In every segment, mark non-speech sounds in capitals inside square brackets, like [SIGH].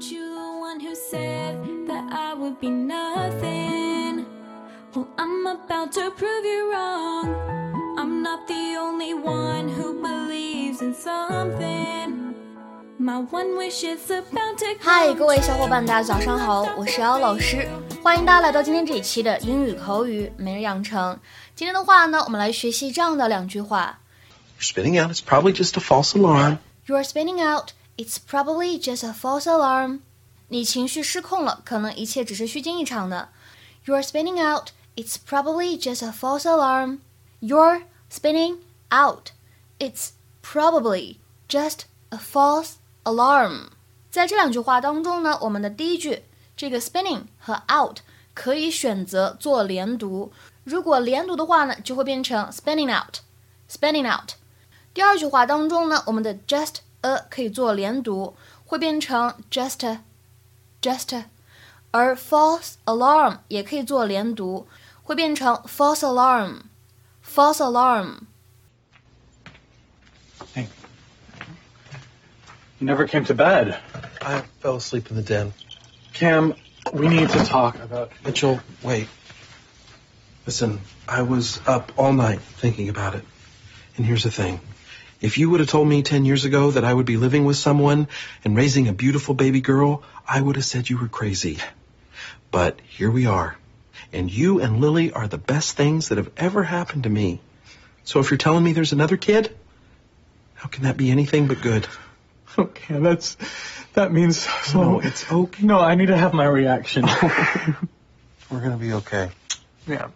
Weren't you the one who said that I would be nothing? Well, I'm about to prove you wrong. I'm not the only one who believes in something. My one wish is about to 嗨，各位小伙伴，大家早上好，我是姚老师，欢迎大家来到今天这一期的英语口语每日养成。今天的话呢，我们来学习这样的两句话 You're spinning out. It's probably just a false alarm. You are spinning out. It's probably just a false alarm. 你情绪失控了，可能一切只是虚惊一场的。You are spinning out. It's probably just a false alarm. You're spinning out. It's probably just a false alarm. 在这两句话当中呢，我们的第一句这个 spinning 和 out 可以选择做连读。如果连读的话呢，就会变成 spinning out，spinning out。第二句话当中呢，我们的 just a 可以做连读，会变成 just a, just a，而 false alarm 也可以做连读，会变成 false alarm, false alarm。 Hey. You never came to bed. I fell asleep in the den. Cam, we need to talk about. [LAUGHS] Mitchell, wait. Listen, I was up all night thinking about it. And here's the thing. if you would have told me 10 years ago that I would be living with someone and raising a beautiful baby girl, I would have said you were crazy. But here we are. And you and Lily are the best things that have ever happened to me. So if you're telling me there's another kid, how can that be anything but good? Okay, that's that means so. No, it's okay. No, I need to have my reaction. [LAUGHS] We're gonna be okay. yeah.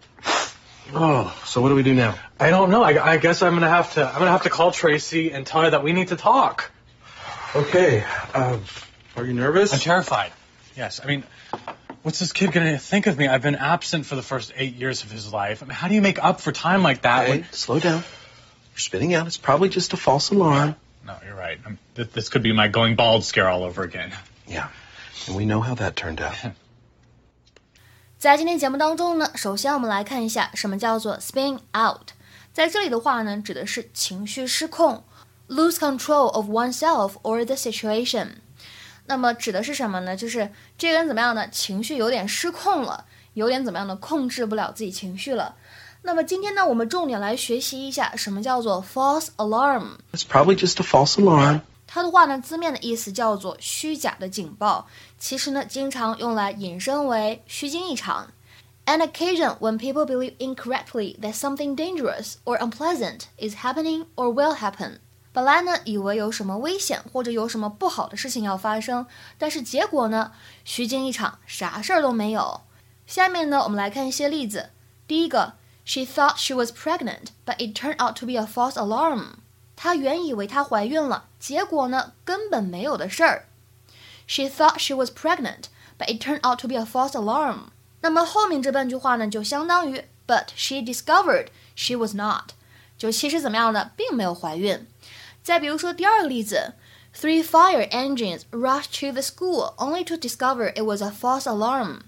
Oh, so what do we do now? I don't know. I, I guess I'm gonna have to. I'm gonna have to call Tracy and tell her that we need to talk. Okay. Uh, are you nervous? I'm terrified. Yes. I mean, what's this kid gonna think of me? I've been absent for the first eight years of his life. I mean, how do you make up for time like that? Hey, when- slow down. You're spinning out. It's probably just a false alarm. No, you're right. I'm, th- this could be my going bald scare all over again. Yeah. And we know how that turned out. [LAUGHS] 在今天节目当中呢，首先我们来看一下什么叫做 spin out。在这里的话呢，指的是情绪失控，lose control of oneself or the situation。那么指的是什么呢？就是这个人怎么样呢？情绪有点失控了，有点怎么样呢？控制不了自己情绪了。那么今天呢，我们重点来学习一下什么叫做 false alarm。It's probably just a false alarm. 它的话呢，字面的意思叫做虚假的警报，其实呢，经常用来引申为虚惊一场。An occasion when people believe incorrectly that something dangerous or unpleasant is happening or will happen。本来呢，以为有什么危险或者有什么不好的事情要发生，但是结果呢，虚惊一场，啥事儿都没有。下面呢，我们来看一些例子。第一个，She thought she was pregnant, but it turned out to be a false alarm。她原以为她怀孕了，结果呢，根本没有的事儿。She thought she was pregnant, but it turned out to be a false alarm。那么后面这半句话呢，就相当于 But she discovered she was not，就其实怎么样呢，并没有怀孕。再比如说第二个例子，Three fire engines rushed to the school only to discover it was a false alarm。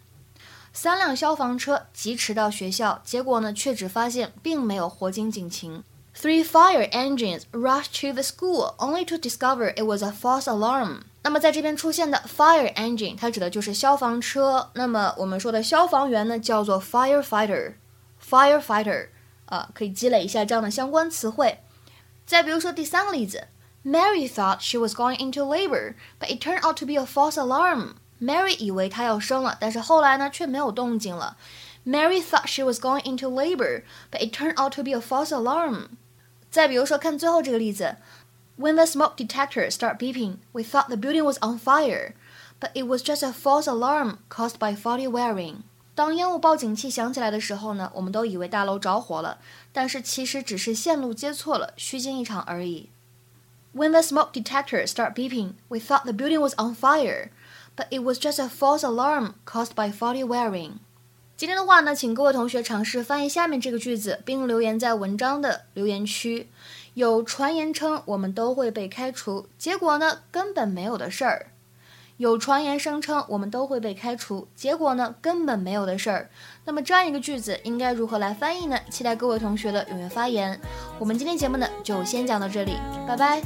三辆消防车疾驰到学校，结果呢，却只发现并没有火警警情。Three fire engines rushed to the school only to discover it was a false alarm。那么在这边出现的 fire engine，它指的就是消防车。那么我们说的消防员呢，叫做 firefighter，firefighter，啊，可以积累一下这样的相关词汇。再比如说第三个例子，Mary thought she was going into labor, but it turned out to be a false alarm。Mary 以为她要生了，但是后来呢，却没有动静了。Mary thought she was going into labor, but it turned out to be a false alarm。 再比如说，看最后这个例子，When the smoke detector started beeping, we thought the building was on fire, but it was just a false alarm caused by faulty wiring。当烟雾报警器响起来的时候呢，我们都以为大楼着火了，但是其实只是线路接错了，虚惊一场而已。When the smoke detector started beeping, we thought the building was on fire, but it was just a false alarm caused by faulty wiring。 今天的话呢，请各位同学尝试翻译下面这个句子，并留言在文章的留言区。有传言称我们都会被开除，结果呢根本没有的事儿。有传言声称我们都会被开除，结果呢根本没有的事儿。那么这样一个句子应该如何来翻译呢？期待各位同学的踊跃发言。我们今天节目呢就先讲到这里，拜拜。